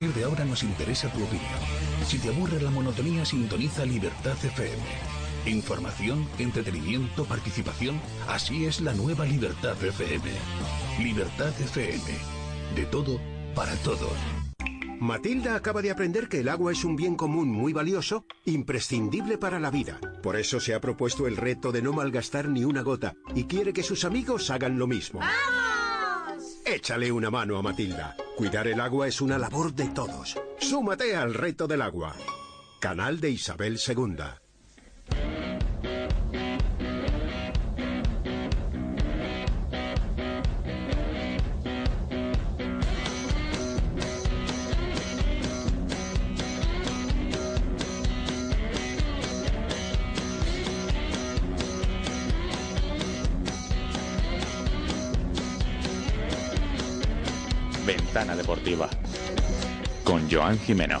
de ahora nos interesa tu opinión. Si te aburre la monotonía, sintoniza Libertad FM. Información, entretenimiento, participación. Así es la nueva Libertad FM. Libertad FM. De todo, para todos. Matilda acaba de aprender que el agua es un bien común muy valioso, imprescindible para la vida. Por eso se ha propuesto el reto de no malgastar ni una gota y quiere que sus amigos hagan lo mismo. ¡Vamos! Échale una mano a Matilda. Cuidar el agua es una labor de todos. Súmate al reto del agua. Canal de Isabel II. Ventana Deportiva con Joan Jimeno.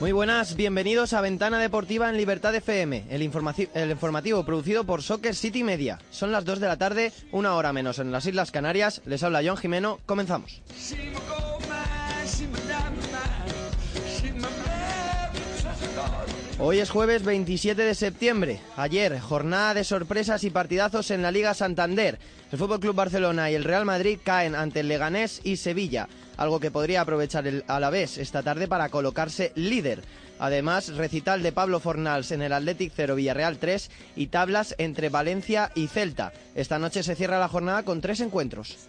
Muy buenas, bienvenidos a Ventana Deportiva en Libertad FM, el, el, informativo producido por Soccer City Media. Son las 2 de la tarde, una hora menos en las Islas Canarias. Les habla Joan Jimeno, comenzamos. Hoy es jueves 27 de septiembre. Ayer, jornada de sorpresas y partidazos en la Liga Santander. El Club Barcelona y el Real Madrid caen ante el Leganés y Sevilla, algo que podría aprovechar el Alavés esta tarde para colocarse líder. Además, recital de Pablo Fornals en el Athletic 0 Villarreal 3 y tablas entre Valencia y Celta. Esta noche se cierra la jornada con tres encuentros.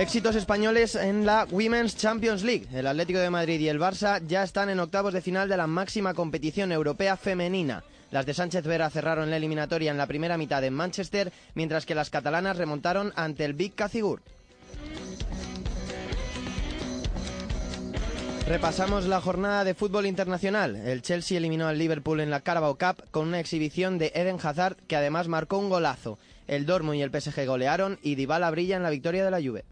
Éxitos españoles en la Women's Champions League. El Atlético de Madrid y el Barça ya están en octavos de final de la máxima competición europea femenina. Las de Sánchez Vera cerraron la eliminatoria en la primera mitad en Manchester, mientras que las catalanas remontaron ante el Big Cacigur. Repasamos la jornada de fútbol internacional. El Chelsea eliminó al Liverpool en la Carabao Cup con una exhibición de Eden Hazard que además marcó un golazo. El Dortmund y el PSG golearon y Dybala brilla en la victoria de la Juve.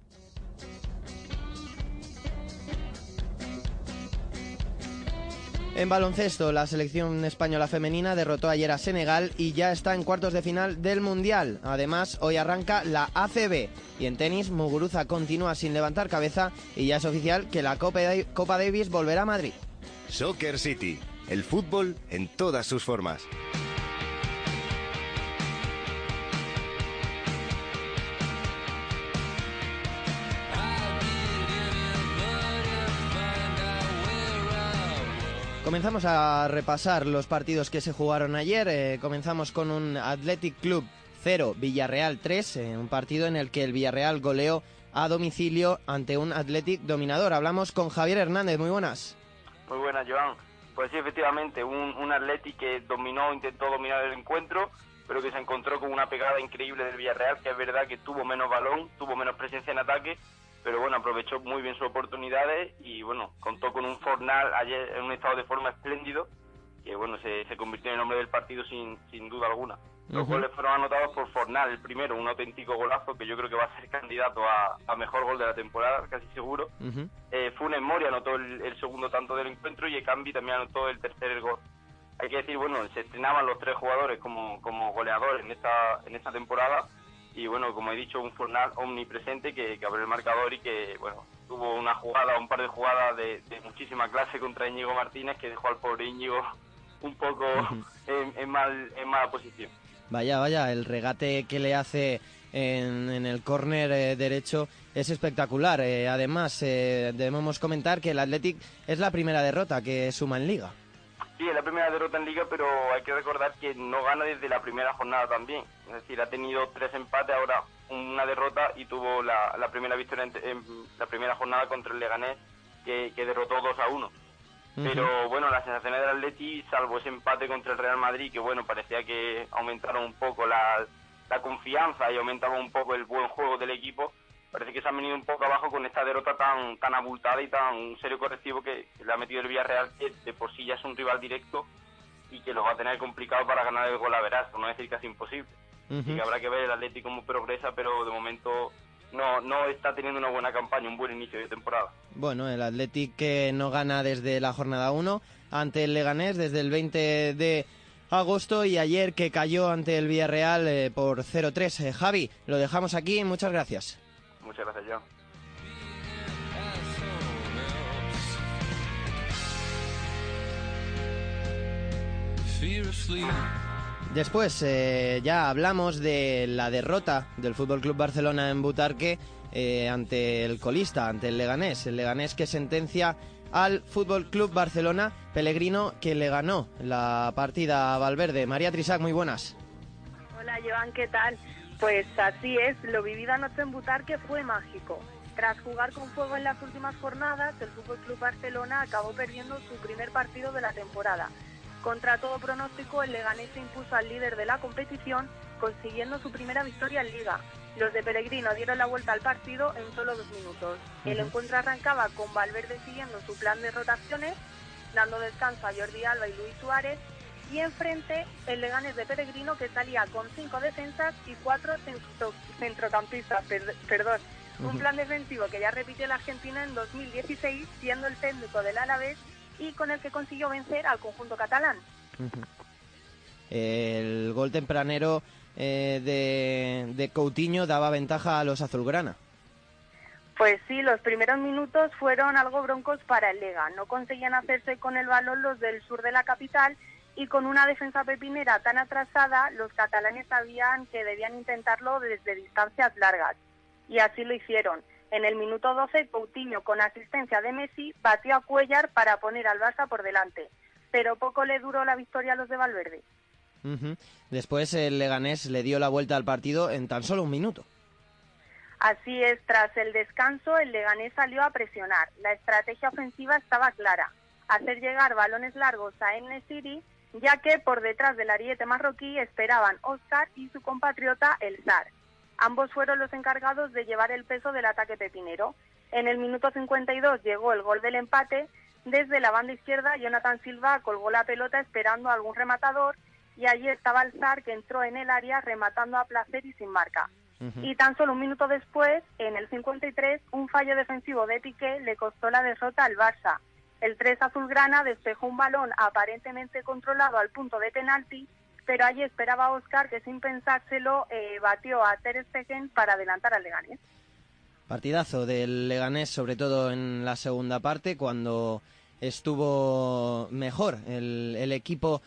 En baloncesto, la selección española femenina derrotó ayer a Senegal y ya está en cuartos de final del Mundial. Además, hoy arranca la ACB. Y en tenis, Muguruza continúa sin levantar cabeza y ya es oficial que la Copa Davis volverá a Madrid. Soccer City, el fútbol en todas sus formas. Comenzamos a repasar los partidos que se jugaron ayer. Eh, comenzamos con un Athletic Club 0, Villarreal 3, eh, un partido en el que el Villarreal goleó a domicilio ante un Athletic dominador. Hablamos con Javier Hernández, muy buenas. Muy buenas, Joan. Pues sí, efectivamente, un, un Athletic que dominó, intentó dominar el encuentro, pero que se encontró con una pegada increíble del Villarreal, que es verdad que tuvo menos balón, tuvo menos presencia en ataque, pero bueno, aprovechó muy bien sus oportunidades y bueno, contó con un Fornal ayer en un estado de forma espléndido, que bueno, se, se convirtió en el nombre del partido sin, sin duda alguna. Los goles fueron anotados por Fornal, el primero, un auténtico golazo que yo creo que va a ser candidato a, mejor gol de la temporada, casi seguro. eh, Funes Mori anotó el, segundo tanto del encuentro y Ekambi también anotó el tercer gol. Hay que decir, bueno, se estrenaban los tres jugadores como, como goleadores en esta, en esta temporada y bueno, como he dicho, un Fornal omnipresente que, que, abrió el marcador y que, bueno, tuvo una jugada, un par de jugadas de, muchísima clase contra Íñigo Martínez que dejó al pobre Íñigo un poco en, mal, en mala posición. Vaya, vaya, el regate que le hace en, el córner eh, derecho es espectacular. Eh, además, eh, debemos comentar que el Athletic es la primera derrota que suma en Liga. Sí, es la primera derrota en Liga, pero hay que recordar que no gana desde la primera jornada también. Es decir, ha tenido tres empates, ahora una derrota y tuvo la, primera victoria en, la primera jornada contra el Leganés, que, derrotó 2 a 1. Pero bueno, las sensaciones del Atleti, salvo ese empate contra el Real Madrid, que bueno, parecía que aumentaron un poco la, la confianza y aumentaba un poco el buen juego del equipo, parece que se han venido un poco abajo con esta derrota tan tan abultada y tan serio correctivo que le ha metido el Villarreal, que de por sí ya es un rival directo y que lo va a tener complicado para ganar el gol a veras, por no decir casi imposible. y que habrá que ver el Atlético cómo progresa, pero de momento no, no está teniendo una buena campaña, un buen inicio de temporada. Bueno, el Atlético que no gana desde la jornada 1 ante el Leganés desde el 20 de agosto y ayer que cayó ante el Villarreal eh, por 0-3. Eh, Javi, lo dejamos aquí, muchas gracias. Muchas gracias, Joan. Después eh, ya hablamos de la derrota del Fútbol Club Barcelona en Butarque eh, ante el colista, ante el Leganés. El Leganés que sentencia al Fútbol Club Barcelona, Pellegrino que le ganó la partida a Valverde. María Trisac, muy buenas. Hola, Joan, ¿qué tal? Pues así es, lo vivido anoche en Butarque fue mágico. Tras jugar con fuego en las últimas jornadas, el Fútbol Club Barcelona acabó perdiendo su primer partido de la temporada. Contra todo pronóstico, el Leganés se impuso al líder de la competición, consiguiendo su primera victoria en Liga. Los de Pellegrino dieron la vuelta al partido en solo dos minutos. El encuentro arrancaba con Valverde siguiendo su plan de rotaciones, dando descanso a Jordi Alba y Luis Suárez, y enfrente el Leganés de Pellegrino que salía con cinco defensas y cuatro centro- centrocampistas. per- perdón. Un plan defensivo que ya repitió la Argentina en 2016, siendo el técnico del Alavés y con el que consiguió vencer al conjunto catalán. El gol tempranero eh, de, de Coutinho daba ventaja a los azulgrana. Pues sí, los primeros minutos fueron algo broncos para el Lega. No conseguían hacerse con el balón los del sur de la capital y con una defensa pepinera tan atrasada, los catalanes sabían que debían intentarlo desde distancias largas. Y así lo hicieron. En el minuto 12, Coutinho, con asistencia de Messi, batió a Cuellar para poner al Barça por delante. Pero poco le duró la victoria a los de Valverde. Después el Leganés le dio la vuelta al partido en tan solo un minuto. Así es, tras el descanso, el Leganés salió a presionar. La estrategia ofensiva estaba clara, hacer llegar balones largos a Enne City, ya que por detrás del ariete marroquí esperaban Oscar y su compatriota El Zar. Ambos fueron los encargados de llevar el peso del ataque pepinero. En el minuto 52 llegó el gol del empate. Desde la banda izquierda, Jonathan Silva colgó la pelota esperando a algún rematador y allí estaba el Zar que entró en el área rematando a placer y sin marca. Y tan solo un minuto después, en el 53, un fallo defensivo de Piqué le costó la derrota al Barça. El 3 azulgrana despejó un balón aparentemente controlado al punto de penalti, pero allí esperaba Oscar que sin pensárselo eh, batió a Ter Stegen para adelantar al Leganés. Partidazo del Leganés, sobre todo en la segunda parte, cuando estuvo mejor el, equipo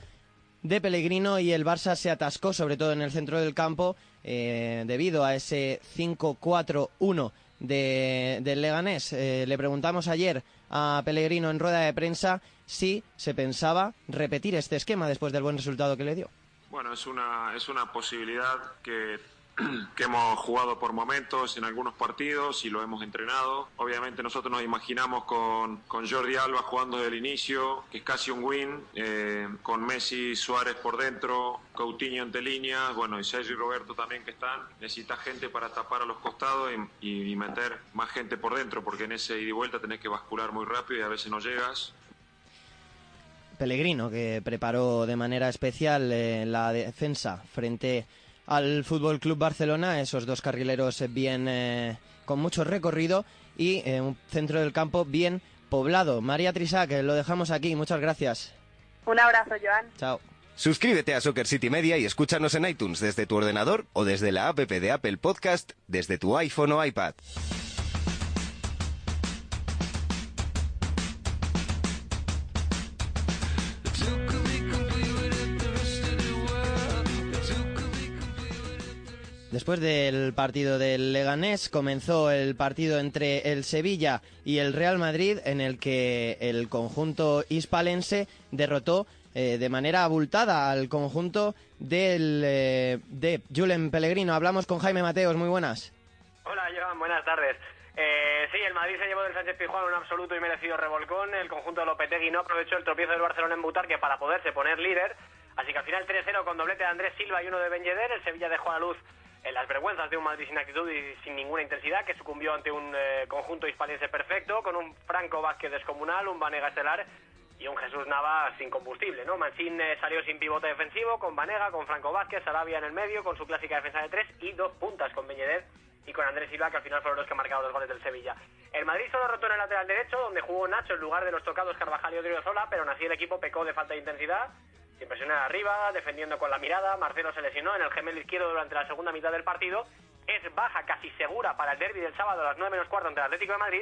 de Pellegrino y el Barça se atascó, sobre todo en el centro del campo, eh, debido a ese 5-4-1 de, del Leganés. Eh, le preguntamos ayer a Pellegrino en rueda de prensa si se pensaba repetir este esquema después del buen resultado que le dio. Bueno, es una, es una posibilidad que, que hemos jugado por momentos en algunos partidos y lo hemos entrenado. Obviamente nosotros nos imaginamos con, con Jordi Alba jugando desde el inicio, que es casi un win, eh, con Messi, Suárez por dentro, Coutinho entre líneas, bueno, y Sergio y Roberto también que están. Necesitas gente para tapar a los costados y, meter más gente por dentro, porque en ese ida y vuelta tenés que bascular muy rápido y a veces no llegas. Pellegrino, que preparó de manera especial eh, la defensa frente al Fútbol Club Barcelona, esos dos carrileros eh, bien eh, con mucho recorrido y eh, un centro del campo bien poblado. María Trisac, lo dejamos aquí, muchas gracias. Un abrazo, Joan. Chao. Suscríbete a Soccer City Media y escúchanos en iTunes desde tu ordenador o desde la app de Apple Podcast desde tu iPhone o iPad. Después del partido del Leganés comenzó el partido entre el Sevilla y el Real Madrid en el que el conjunto hispalense derrotó eh, de manera abultada al conjunto del, eh, de Julen Pellegrino. Hablamos con Jaime Mateos, muy buenas. Hola, Joan, buenas tardes. Eh, sí, el Madrid se llevó del Sánchez Pizjuán un absoluto y merecido revolcón. El conjunto de Lopetegui no aprovechó el tropiezo del Barcelona en Butarque para poderse poner líder. Así que al final 3-0 con doblete de Andrés Silva y uno de Ben Yedder. El Sevilla dejó a la luz en las vergüenzas de un Madrid sin actitud y sin ninguna intensidad, que sucumbió ante un eh, conjunto hispalense perfecto, con un Franco Vázquez descomunal, un Vanega estelar y un Jesús Nava sin combustible, ¿no? Mancín eh, salió sin pivote defensivo, con Vanega, con Franco Vázquez, Sarabia en el medio, con su clásica defensa de tres y dos puntas con Beñeder y con Andrés Silva, que al final fueron los que marcaron los goles del Sevilla. El Madrid solo rotó en el lateral derecho, donde jugó Nacho en lugar de los tocados Carvajal y Odriozola, pero aún así el equipo pecó de falta de intensidad. Sin presionar arriba, defendiendo con la mirada. Marcelo se lesionó en el gemelo izquierdo durante la segunda mitad del partido. Es baja casi segura para el derby del sábado a las 9 menos cuarto ante el Atlético de Madrid.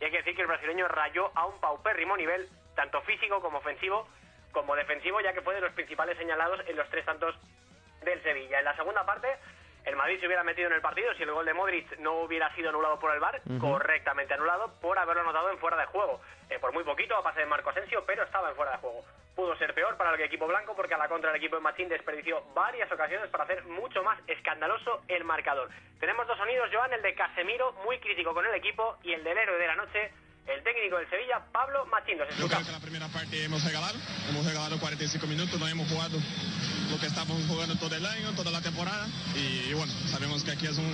Y hay que decir que el brasileño rayó a un paupérrimo nivel, tanto físico como ofensivo, como defensivo, ya que fue de los principales señalados en los tres tantos del Sevilla. En la segunda parte, el Madrid se hubiera metido en el partido si el gol de Modric no hubiera sido anulado por el VAR, correctamente anulado por haberlo anotado en fuera de juego. Eh, por muy poquito a pase de Marco Asensio, pero estaba en fuera de juego. Pudo ser peor para el equipo blanco porque a la contra el equipo de Machín desperdició varias ocasiones para hacer mucho más escandaloso el marcador. Tenemos dos sonidos, Joan, el de Casemiro, muy crítico con el equipo, y el del héroe de la noche, el técnico del Sevilla, Pablo Machín. Yo creo que la primera parte hemos regalado, hemos regalado 45 minutos, no hemos jugado lo que estábamos jugando todo el año, toda la temporada, y, bueno, sabemos que aquí es un,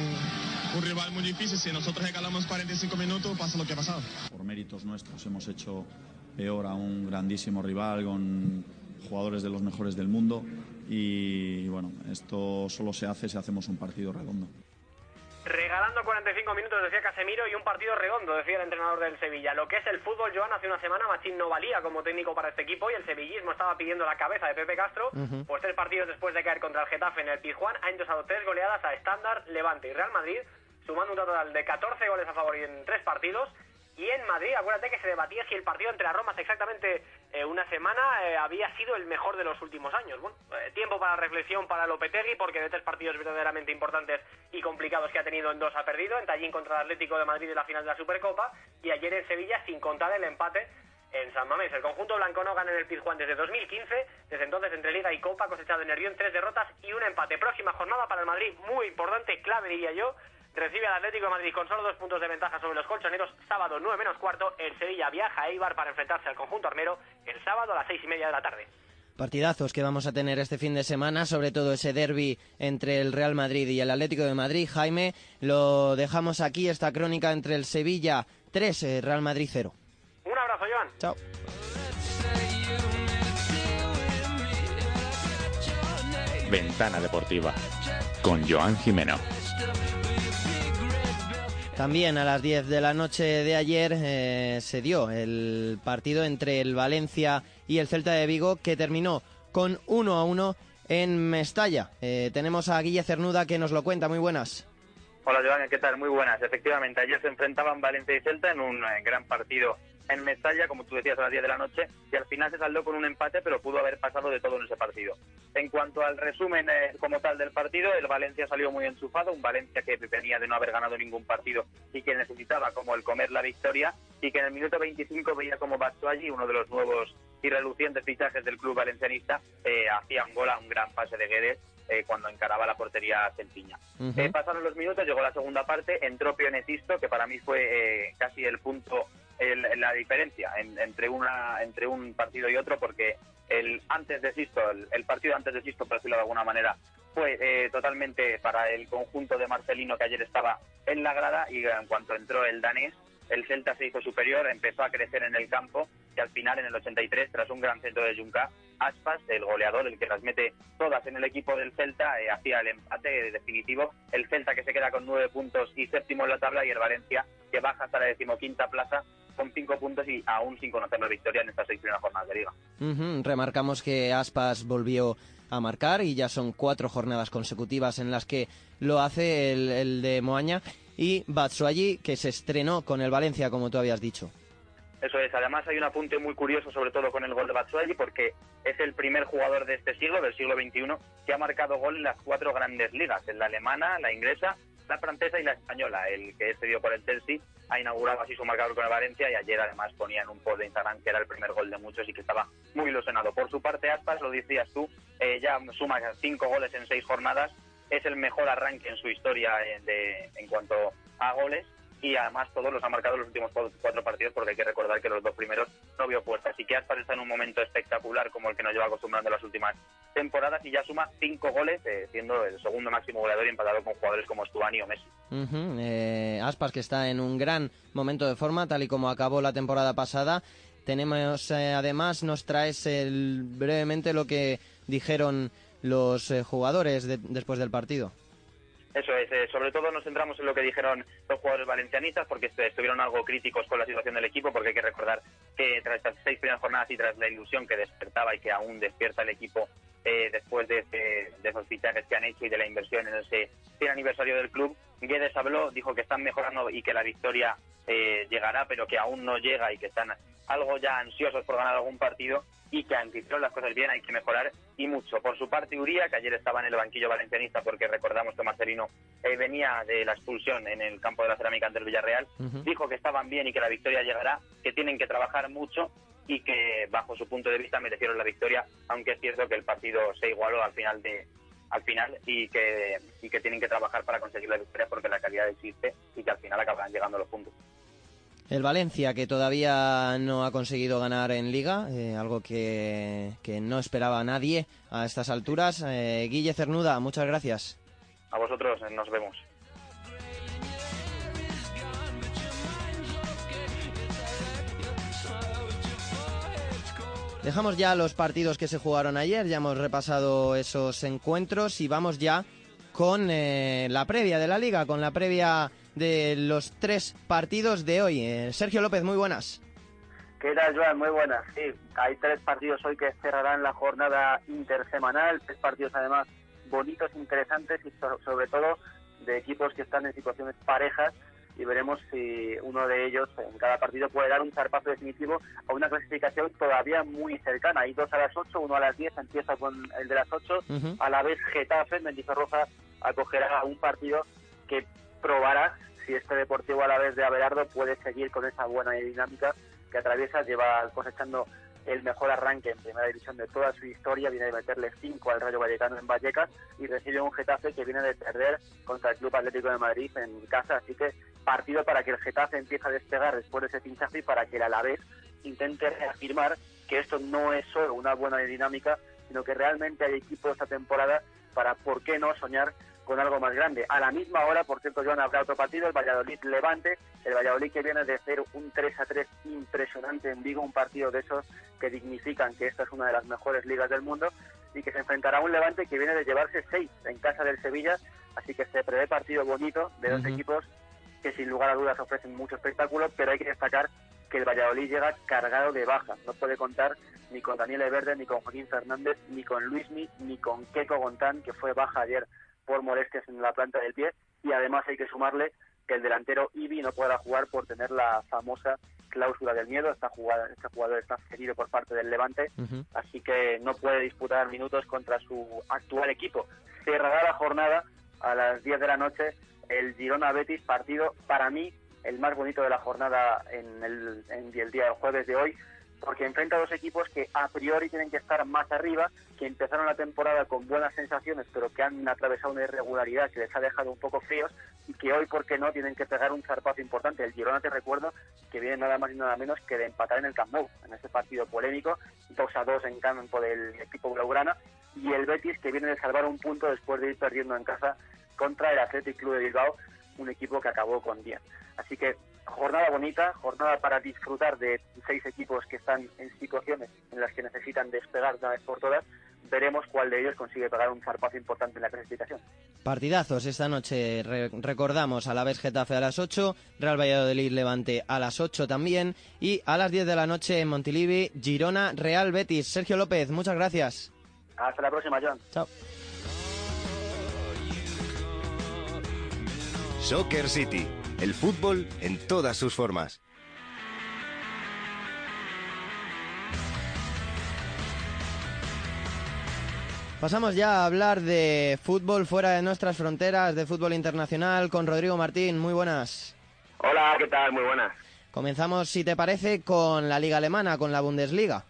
un rival muy difícil, si nosotros regalamos 45 minutos pasa lo que ha pasado. Por méritos nuestros hemos hecho peor a un grandísimo rival con jugadores de los mejores del mundo y bueno, esto solo se hace si hacemos un partido redondo. Regalando 45 minutos, decía Casemiro, y un partido redondo, decía el entrenador del Sevilla. Lo que es el fútbol, Joan, hace una semana Machín no valía como técnico para este equipo y el sevillismo estaba pidiendo la cabeza de Pepe Castro. Ujú. Pues tres partidos después de caer contra el Getafe en el Pizjuán, ha endosado tres goleadas a Estándar, Levante y Real Madrid, sumando un total de 14 goles a favor y en tres partidos. Y en Madrid, acuérdate que se debatía si el partido entre las Romas exactamente eh, una semana eh, había sido el mejor de los últimos años. Bueno, eh, tiempo para reflexión para Lopetegui, porque de tres partidos verdaderamente importantes y complicados que ha tenido en dos ha perdido, en Tallín contra el Atlético de Madrid en la final de la Supercopa, y ayer en Sevilla sin contar el empate en San Mamés. El conjunto blanco no gana en el Pizjuán desde 2015, desde entonces entre Liga y Copa ha cosechado en Nervión tres derrotas y un empate. Próxima jornada para el Madrid, muy importante, clave diría yo, recibe al Atlético de Madrid con solo dos puntos de ventaja sobre los colchoneros. Sábado 9 menos cuarto, el Sevilla viaja a Eibar para enfrentarse al conjunto armero el sábado a las seis y media de la tarde. Partidazos que vamos a tener este fin de semana, sobre todo ese derby entre el Real Madrid y el Atlético de Madrid. Jaime, lo dejamos aquí, esta crónica entre el Sevilla 3, eh, Real Madrid 0. Un abrazo, Joan. Chao. Ventana Deportiva con Joan Jimeno. También a las 10 de la noche de ayer eh, se dio el partido entre el Valencia y el Celta de Vigo que terminó con 1 a 1 en Mestalla. Eh, tenemos a Guille Cernuda que nos lo cuenta. Muy buenas. Hola Joan, ¿qué tal? Muy buenas. Efectivamente, ayer se enfrentaban Valencia y Celta en un eh, gran partido en Mestalla, como tú decías, a las 10 de la noche, y al final se saldó con un empate, pero pudo haber pasado de todo en ese partido. En cuanto al resumen eh, como tal del partido, el Valencia salió muy enchufado, un Valencia que venía de no haber ganado ningún partido y que necesitaba como el comer la victoria, y que en el minuto 25 veía como Batshuayi, uno de los nuevos y relucientes fichajes del club valencianista, eh, hacía un gol a un gran pase de Guedes eh, cuando encaraba la portería celtiña. Eh, pasaron los minutos, llegó la segunda parte, entró Pionetisto, que para mí fue eh, casi el punto, el- la diferencia en- entre, una, entre un partido y otro, porque el antes de Sisto, el, partido antes de Sisto, por decirlo de alguna manera, fue eh, totalmente para el conjunto de Marcelino que ayer estaba en la grada y en cuanto entró el danés, el Celta se hizo superior, empezó a crecer en el campo y al final en el 83, tras un gran centro de Junca, Aspas, el goleador, el que las mete todas en el equipo del Celta, eh, hacía el empate definitivo. El Celta que se queda con nueve puntos y séptimo en la tabla y el Valencia que baja hasta la decimoquinta plaza con cinco puntos y aún sin conocer la victoria en estas seis primeras jornadas de liga. Remarcamos que Aspas volvió a marcar y ya son cuatro jornadas consecutivas en las que lo hace el, el de Moaña y Batshuayi que se estrenó con el Valencia como tú habías dicho. Eso es, además hay un apunte muy curioso, sobre todo con el gol de Batshuayi, porque es el primer jugador de este siglo, del siglo XXI, que ha marcado gol en las cuatro grandes ligas, en la alemana, la inglesa, la francesa y la española. El que es cedido por el Chelsea ha inaugurado así su marcador con el Valencia y ayer además ponía en un post de Instagram que era el primer gol de muchos y que estaba muy ilusionado. Por su parte, Aspas, lo decías tú, eh, ya suma cinco goles en seis jornadas, es el mejor arranque en su historia en, de- en cuanto a goles y además todos los ha marcado los últimos cuatro partidos porque hay que recordar que los dos primeros no vio puerta. Así que Aspas está en un momento espectacular como el que nos lleva acostumbrando las últimas temporadas y ya suma cinco goles, eh, siendo el segundo máximo goleador y empatado con jugadores como Stuani o Messi. Eh, Aspas que está en un gran momento de forma tal y como acabó la temporada pasada. Tenemos eh, además, nos traes el- brevemente lo que dijeron los eh, jugadores de- después del partido. Eso es, eh, sobre todo nos centramos en lo que dijeron los jugadores valencianistas porque est- estuvieron algo críticos con la situación del equipo porque hay que recordar que tras estas seis primeras jornadas y tras la ilusión que despertaba y que aún despierta el equipo eh, después de, ese- de esos fichajes que han hecho y de la inversión en ese 100 aniversario del club, Guedes habló, dijo que están mejorando y que la victoria eh, llegará pero que aún no llega y que están algo ya ansiosos por ganar algún partido y que hicieron las cosas bien hay que mejorar y mucho. Por su parte, Uría, que ayer estaba en el banquillo valencianista porque recordamos que Marcelino eh, venía de la expulsión en el campo de la cerámica ante el Villarreal, dijo que estaban bien y que la victoria llegará, que tienen que trabajar mucho y que bajo su punto de vista merecieron la victoria, aunque es cierto que el partido se igualó al final de al final y que, y que tienen que trabajar para conseguir la victoria porque la calidad existe y que al final acabarán llegando los puntos. El Valencia, que todavía no ha conseguido ganar en Liga, eh, algo que, que no esperaba nadie a estas alturas. Eh, Guille Cernuda, muchas gracias. A vosotros eh, nos vemos. Dejamos ya los partidos que se jugaron ayer, ya hemos repasado esos encuentros y vamos ya con eh, la previa de la liga, con la previa de los tres partidos de hoy. Eh, Sergio López, muy buenas. ¿Qué tal, Joan? Muy buenas. Sí, hay tres partidos hoy que cerrarán la jornada intersemanal, tres partidos además bonitos, interesantes y so- sobre todo de equipos que están en situaciones parejas y veremos si uno de ellos en cada partido puede dar un zarpazo definitivo a una clasificación todavía muy cercana. Hay dos a las 8, uno a las 10, empieza con el de las 8. A la vez Getafe, Mendizorroza, acogerá un partido que probará si este Deportivo a la vez de Abelardo puede seguir con esa buena dinámica que atraviesa, lleva cosechando el mejor arranque en primera división de toda su historia, viene de meterle 5 al Rayo Vallecano en Vallecas y recibe un Getafe que viene de perder contra el Club Atlético de Madrid en casa, así que partido para que el Getafe empiece a despegar después de ese pinchazo y para que el Alavés intente reafirmar que esto no es solo una buena dinámica, sino que realmente hay equipo esta temporada para, ¿por qué no soñar con algo más grande? A la misma hora, por cierto, Joan, habrá otro partido, el Valladolid-Levante, el Valladolid que viene de hacer un 3 a 3 impresionante en Vigo, un partido de esos que dignifican que esta es una de las mejores ligas del mundo y que se enfrentará a un Levante que viene de llevarse 6 en casa del Sevilla, así que se prevé partido bonito de dos equipos que sin lugar a dudas ofrecen mucho espectáculo, pero hay que destacar que el Valladolid llega cargado de bajas. No puede contar ni con Daniel Verde, ni con Joaquín Fernández, ni con Luismi, ni con Keco Gontán, que fue baja ayer por molestias en la planta del pie. Y además hay que sumarle que el delantero Ibi no podrá jugar por tener la famosa cláusula del miedo. Esta jugada, este jugador está cedido por parte del Levante, así que no puede disputar minutos contra su actual equipo. Cerrará la jornada a las 10 de la noche el Girona Betis, partido para mí el más bonito de la jornada en el, en el día del jueves de hoy, porque enfrenta a dos equipos que a priori tienen que estar más arriba, que empezaron la temporada con buenas sensaciones, pero que han atravesado una irregularidad que les ha dejado un poco fríos y que hoy, ¿por qué no?, tienen que pegar un zarpazo importante. El Girona, te recuerdo, que viene nada más y nada menos que de empatar en el Camp Nou, en ese partido polémico, 2 a 2 en campo del equipo blaugrana, y el Betis, que viene de salvar un punto después de ir perdiendo en casa contra el Athletic Club de Bilbao, un equipo que acabó con 10. Así que jornada bonita, jornada para disfrutar de seis equipos que están en situaciones en las que necesitan despegar de una vez por todas. Veremos cuál de ellos consigue pegar un zarpazo importante en la clasificación. Partidazos esta noche, re- recordamos, a la vez Getafe a las 8, Real Valladolid Levante a las 8 también y a las 10 de la noche en Montilivi, Girona, Real Betis. Sergio López, muchas gracias. Hasta la próxima, John. Chao. Soccer City, el fútbol en todas sus formas. Pasamos ya a hablar de fútbol fuera de nuestras fronteras, de fútbol internacional, con Rodrigo Martín. Muy buenas. Hola, ¿qué tal? Muy buenas. Comenzamos, si te parece, con la liga alemana, con la Bundesliga.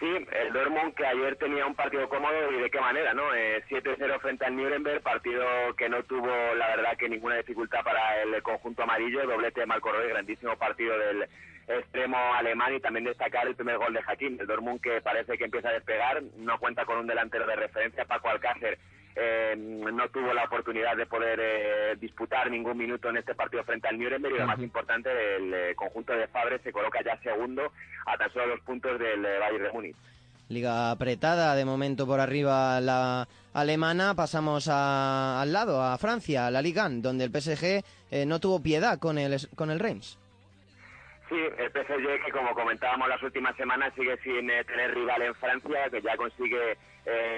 Sí, el Dortmund que ayer tenía un partido cómodo y de qué manera, ¿no? Eh, 7-0 frente al Nuremberg, partido que no tuvo, la verdad, que ninguna dificultad para el conjunto amarillo, doblete de Marco Roy, grandísimo partido del extremo alemán. Y también destacar el primer gol de Hakim, el Dortmund que parece que empieza a despegar, no cuenta con un delantero de referencia, Paco Alcácer eh, no tuvo la oportunidad de poder eh, disputar ningún minuto en este partido frente al Nuremberg y lo más importante, el eh, conjunto de Fabre se coloca ya segundo a tan solo dos puntos del eh, Bayern de Múnich. Liga apretada de momento por arriba la alemana. Pasamos a- al lado, a Francia, a la Ligue 1, donde el PSG eh, no tuvo piedad con el, con el Reims. Sí, el PSG que como comentábamos las últimas semanas sigue sin tener rival en Francia, que ya consigue eh,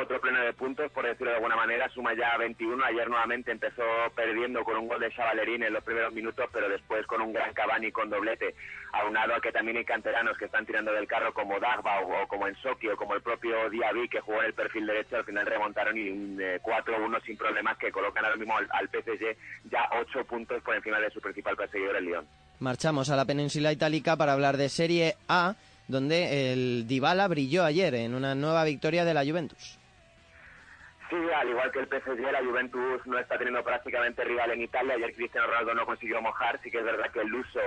otro pleno de puntos, por decirlo de alguna manera, suma ya 21. Ayer nuevamente empezó perdiendo con un gol de Chavalerín en los primeros minutos, pero después con un gran Cavani con doblete, aunado a que también hay canteranos que están tirando del carro como Dagba o, como Ensoki o como el propio Diaby que jugó en el perfil derecho, al final remontaron y un eh, 4-1 sin problemas que colocan ahora mismo al, al PSG ya 8 puntos por encima de su principal perseguidor, el Lyon. Marchamos a la península itálica para hablar de Serie A, donde el Dybala brilló ayer en una nueva victoria de la Juventus. Sí, al igual que el PSG, la Juventus no está teniendo prácticamente rival en Italia. Ayer Cristiano Ronaldo no consiguió mojar. Sí que es verdad que el Luso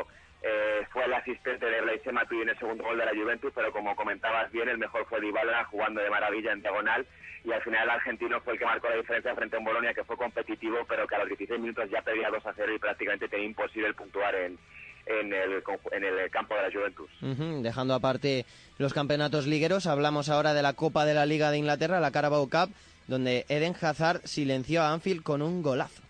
eh, fue el asistente de Blaise Matuidi en el segundo gol de la Juventus, pero como comentabas bien, el mejor fue Dybala jugando de maravilla en diagonal y al final el argentino fue el que marcó la diferencia frente a un Bolonia que fue competitivo, pero que a los 16 minutos ya perdía 2 a 0 y prácticamente tenía imposible puntuar en, en, el, en el campo de la Juventus. Ujú, Dejando aparte los campeonatos ligueros, hablamos ahora de la Copa de la Liga de Inglaterra, la Carabao Cup, donde Eden Hazard silenció a Anfield con un golazo.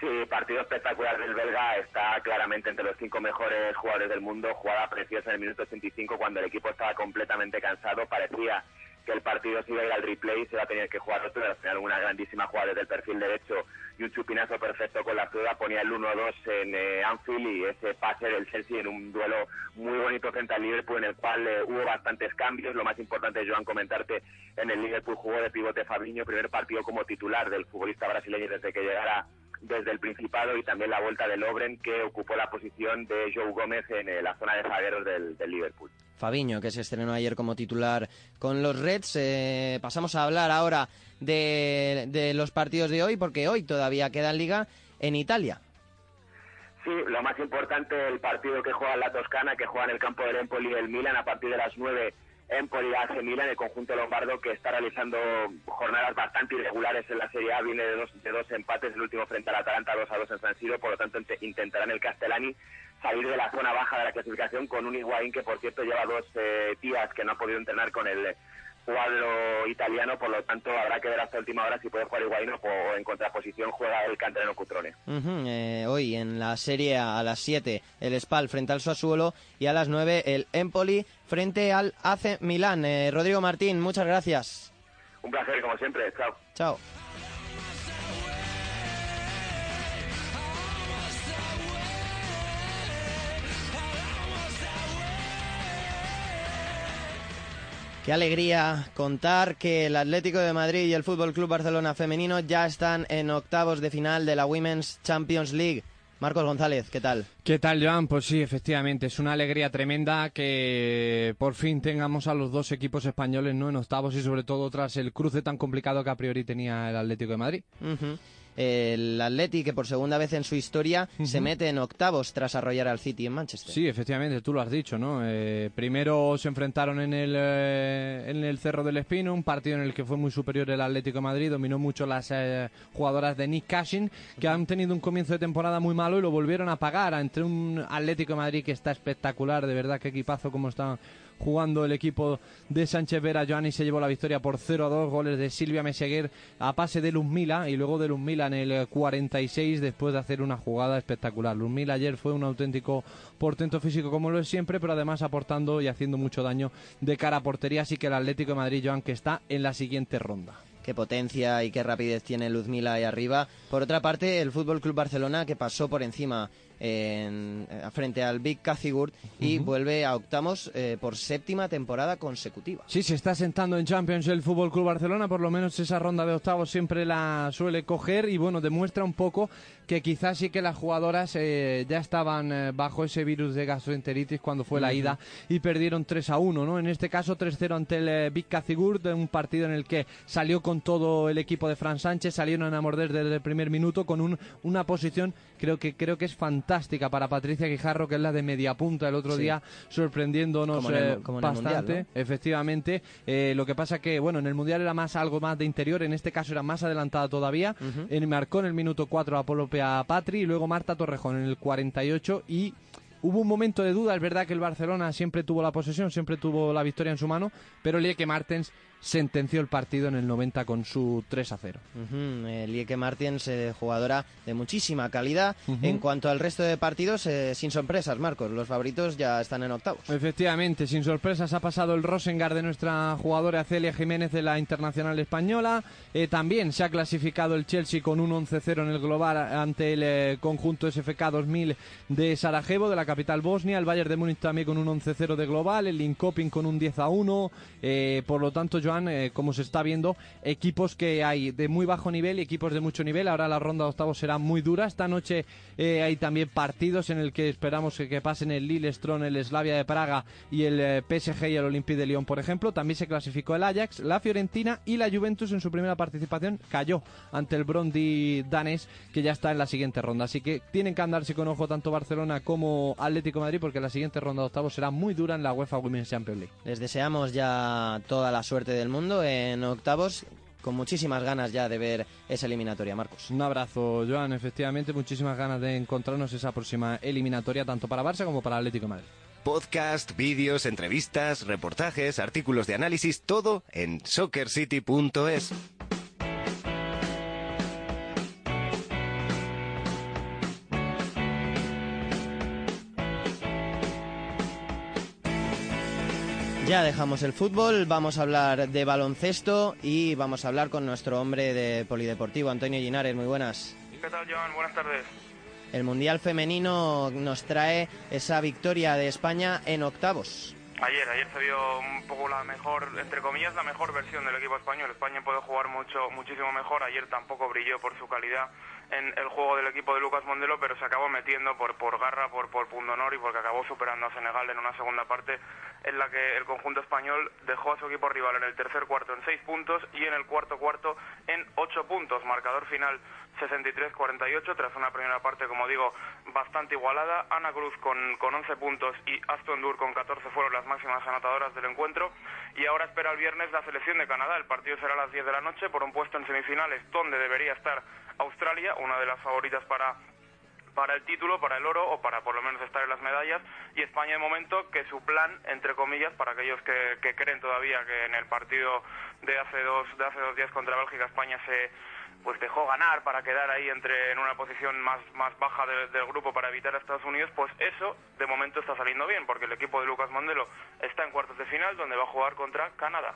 Sí, partido espectacular del belga, está claramente entre los cinco mejores jugadores del mundo, jugada preciosa en el minuto 85 cuando el equipo estaba completamente cansado, parecía que el partido se iba a ir al replay, se iba a tener que jugar otro, al final una grandísima jugada desde el perfil derecho y un chupinazo perfecto con la zurda, ponía el 1-2 en eh, Anfield y ese pase del Chelsea en un duelo muy bonito frente al Liverpool en el cual eh, hubo bastantes cambios, lo más importante, Joan, comentarte, en el Liverpool jugó de pivote Fabinho, primer partido como titular del futbolista brasileño desde que llegara desde el Principado y también la vuelta de Lobren que ocupó la posición de Joe Gómez en eh, la zona de zagueros del Liverpool. Fabiño, que se estrenó ayer como titular con los Reds. Eh, pasamos a hablar ahora de, de los partidos de hoy, porque hoy todavía queda en liga en Italia. Sí, lo más importante, el partido que juega la Toscana, que juega en el campo del Empoli y el Milan a partir de las 9 Empoli hace Milan, el conjunto lombardo que está realizando jornadas bastante irregulares en la Serie A, viene de dos, de dos empates, el último frente al Atalanta 2 a 2 en San Siro, por lo tanto int- intentarán el Castellani salir de la zona baja de la clasificación con un Higuaín que por cierto lleva dos eh, días que no ha podido entrenar con el cuadro italiano, por lo tanto habrá que ver hasta última hora si puede jugar Higuaín o, en contraposición juega el canterano Cutrone. Ujú, eh, hoy en la Serie A a las 7 el Spal frente al Sassuolo y a las 9 el Empoli frente al AC Milán. Eh, Rodrigo Martín, muchas gracias. Un placer como siempre, chao. Chao. Qué alegría contar que el Atlético de Madrid y el Fútbol Club Barcelona femenino ya están en octavos de final de la Women's Champions League. Marcos González, ¿qué tal? ¿Qué tal, Joan? Pues sí, efectivamente, es una alegría tremenda que por fin tengamos a los dos equipos españoles ¿no? en octavos y sobre todo tras el cruce tan complicado que a priori tenía el Atlético de Madrid. El Atleti, que por segunda vez en su historia se mete en octavos tras arrollar al City en Manchester. Sí, efectivamente, tú lo has dicho, ¿no? Eh, primero se enfrentaron en el, eh, en el Cerro del Espino, un partido en el que fue muy superior el Atlético de Madrid, dominó mucho las eh, jugadoras de Nick Cashin, que han tenido un comienzo de temporada muy malo y lo volvieron a pagar entre un Atlético de Madrid que está espectacular, de verdad, qué equipazo como está jugando el equipo de Sánchez Vera. Joanny se llevó la victoria por 0 a 2, goles de Silvia Meseguer a pase de Luzmila y luego de Luzmila en el eh, 46 después de hacer una jugada espectacular. Luzmila ayer fue un auténtico portento físico como lo es siempre, pero además aportando y haciendo mucho daño de cara a portería, así que el Atlético de Madrid, Joan, que está en la siguiente ronda. Qué potencia y qué rapidez tiene Luzmila ahí arriba. Por otra parte, el Fútbol Club Barcelona que pasó por encima en- eh, frente al Big Cazigurt y Ujú. vuelve a octavos eh, por séptima temporada consecutiva. Sí, se está sentando en Champions el Fútbol Club Barcelona, por lo menos esa ronda de octavos siempre la suele coger y bueno, demuestra un poco que quizás sí que las jugadoras eh, ya estaban eh, bajo ese virus de gastroenteritis cuando fue la Ujú. ida y perdieron 3 a 1, ¿no? En este caso 3-0 ante el eh, Big Cazigurt, un partido en el que salió con todo el equipo de Fran Sánchez, salieron a morder desde el primer minuto con un, una posición creo que creo que es fantástica para Patricia Guijarro, que es la de media punta el otro Sí. día sorprendiéndonos Como en el- como en el Mundial, bastante. Efectivamente, lo que pasa que, bueno, en el Mundial era más algo más de interior, en este caso era más adelantada todavía. En- marcó en el minuto 4 Apolopea Patri y luego Marta Torrejón en el 48 y Hubo un momento de duda, es verdad que el Barcelona siempre tuvo la posesión, siempre tuvo la victoria en su mano, pero Lieke Martens sentenció el partido en el 90 con su 3 a 0. Ujú, eh, Lieke Martens, eh, jugadora de muchísima calidad. Ujú. En cuanto al resto de partidos, eh, sin sorpresas, Marcos. Los favoritos ya están en octavos. Efectivamente, sin sorpresas ha pasado el Rosengar de nuestra jugadora Celia Jiménez de la Internacional Española. Eh, también se ha clasificado el Chelsea con un 11-0 en el global ante el eh, conjunto SFK 2000 de Sarajevo, de la capital bosnia. El Bayern de Múnich también con un 11-0 de global. El Linkoping con un 10-1. Eh, por lo tanto, Joan, eh, como se está viendo, equipos que hay de muy bajo nivel y equipos de mucho nivel. Ahora la ronda de octavos será muy dura. Esta noche eh, hay también partidos en el que esperamos que, pasen el Lille, Stron, el Slavia de Praga y el eh, PSG y el Olympique de Lyon, por ejemplo. También se clasificó el Ajax, la Fiorentina y la Juventus en su primera participación cayó ante el Brondi danés, que ya está en la siguiente ronda. Así que tienen que andarse con ojo tanto Barcelona como Atlético Madrid, porque la siguiente ronda de octavos será muy dura en la UEFA Women's Champions League. Les deseamos ya toda la suerte del mundo en octavos, con muchísimas ganas ya de ver esa eliminatoria, Marcos. Un abrazo, Joan. Efectivamente, muchísimas ganas de encontrarnos esa próxima eliminatoria, tanto para Barça como para Atlético de Madrid. Podcast, vídeos, entrevistas, reportajes, artículos de análisis, todo en soccercity.es. Ya dejamos el fútbol, vamos a hablar de baloncesto y vamos a hablar con nuestro hombre de polideportivo, Antonio Ginares. Muy buenas. ¿Qué tal, Joan? Buenas tardes. El Mundial Femenino nos trae esa victoria de España en octavos. Ayer, ayer se vio un poco la mejor, entre comillas, la mejor versión del equipo español. España puede jugar mucho, muchísimo mejor. Ayer tampoco brilló por su calidad en el juego del equipo de Lucas Mondelo, pero se acabó metiendo por, por garra, por, por pundonor y porque acabó superando a Senegal en una segunda parte en la que el conjunto español dejó a su equipo rival en el tercer cuarto en seis puntos y en el cuarto cuarto en ocho puntos. Marcador final 63-48 tras una primera parte, como digo, bastante igualada. Ana Cruz con, con 11 puntos y Aston Dur con 14 fueron las máximas anotadoras del encuentro. Y ahora espera el viernes la selección de Canadá. El partido será a las 10 de la noche por un puesto en semifinales donde debería estar Australia, una de las favoritas para para el título, para el oro o para por lo menos estar en las medallas y España de momento que su plan entre comillas para aquellos que, que creen todavía que en el partido de hace dos de hace dos días contra Bélgica España se pues dejó ganar para quedar ahí entre en una posición más más baja de- del grupo para evitar a Estados Unidos pues eso de momento está saliendo bien porque el equipo de Lucas Mondelo está en cuartos de final donde va a jugar contra Canadá.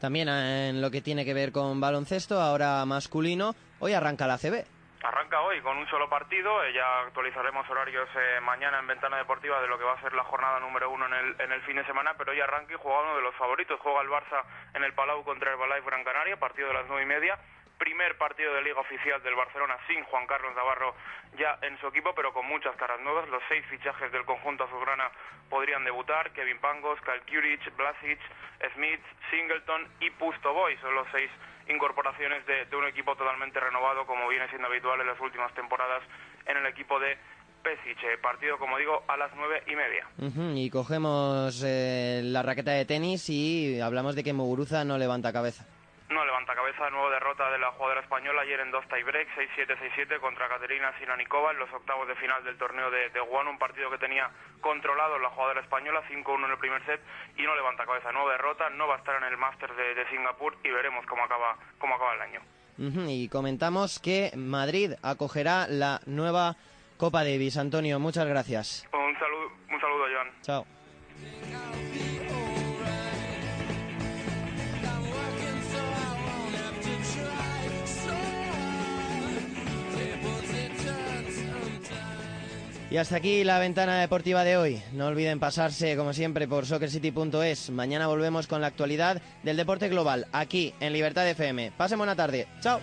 También eh, en lo que tiene que ver con baloncesto, ahora masculino, hoy arranca la CB. Arranca hoy con un solo partido, eh, ya actualizaremos horarios eh, mañana en Ventana Deportiva de lo que va a ser la jornada número uno en el, fin de semana, pero hoy arranca y juega uno de los favoritos, juega el Barça en el Palau contra el Balai Gran Canaria, partido de las nueve y media, primer partido de liga oficial del Barcelona sin Juan Carlos Navarro ya en su equipo, pero con muchas caras nuevas, los seis fichajes del conjunto azulgrana podrían debutar, Kevin Pangos, Kyle Kuric, Blasic, Smith, Singleton y Pusto Boy, son los seis incorporaciones de, de un equipo totalmente renovado, como viene siendo habitual en las últimas temporadas en el equipo de Pesic. Eh, Partido, como digo, a las nueve y media. Y cogemos eh, la raqueta de tenis y hablamos de que Muguruza no levanta cabeza. No levanta cabeza, nueva derrota de la jugadora española ayer en dos tiebreaks, 6-7, 6-7 contra Caterina Sinanikova en los octavos de final del torneo de, de Guano, un partido que tenía controlado la jugadora española, 5-1 en el primer set y no levanta cabeza, nueva derrota, no va a estar en el Máster de, de Singapur y veremos cómo acaba, cómo acaba el año. Y comentamos que Madrid acogerá la nueva Copa Davis. Antonio, muchas gracias. Un saludo, un saludo Joan. Chao. Y hasta aquí la ventana deportiva de hoy. No olviden pasarse, como siempre, por soccercity.es. Mañana volvemos con la actualidad del deporte global, aquí en Libertad FM. Pasen buena tarde. Chao.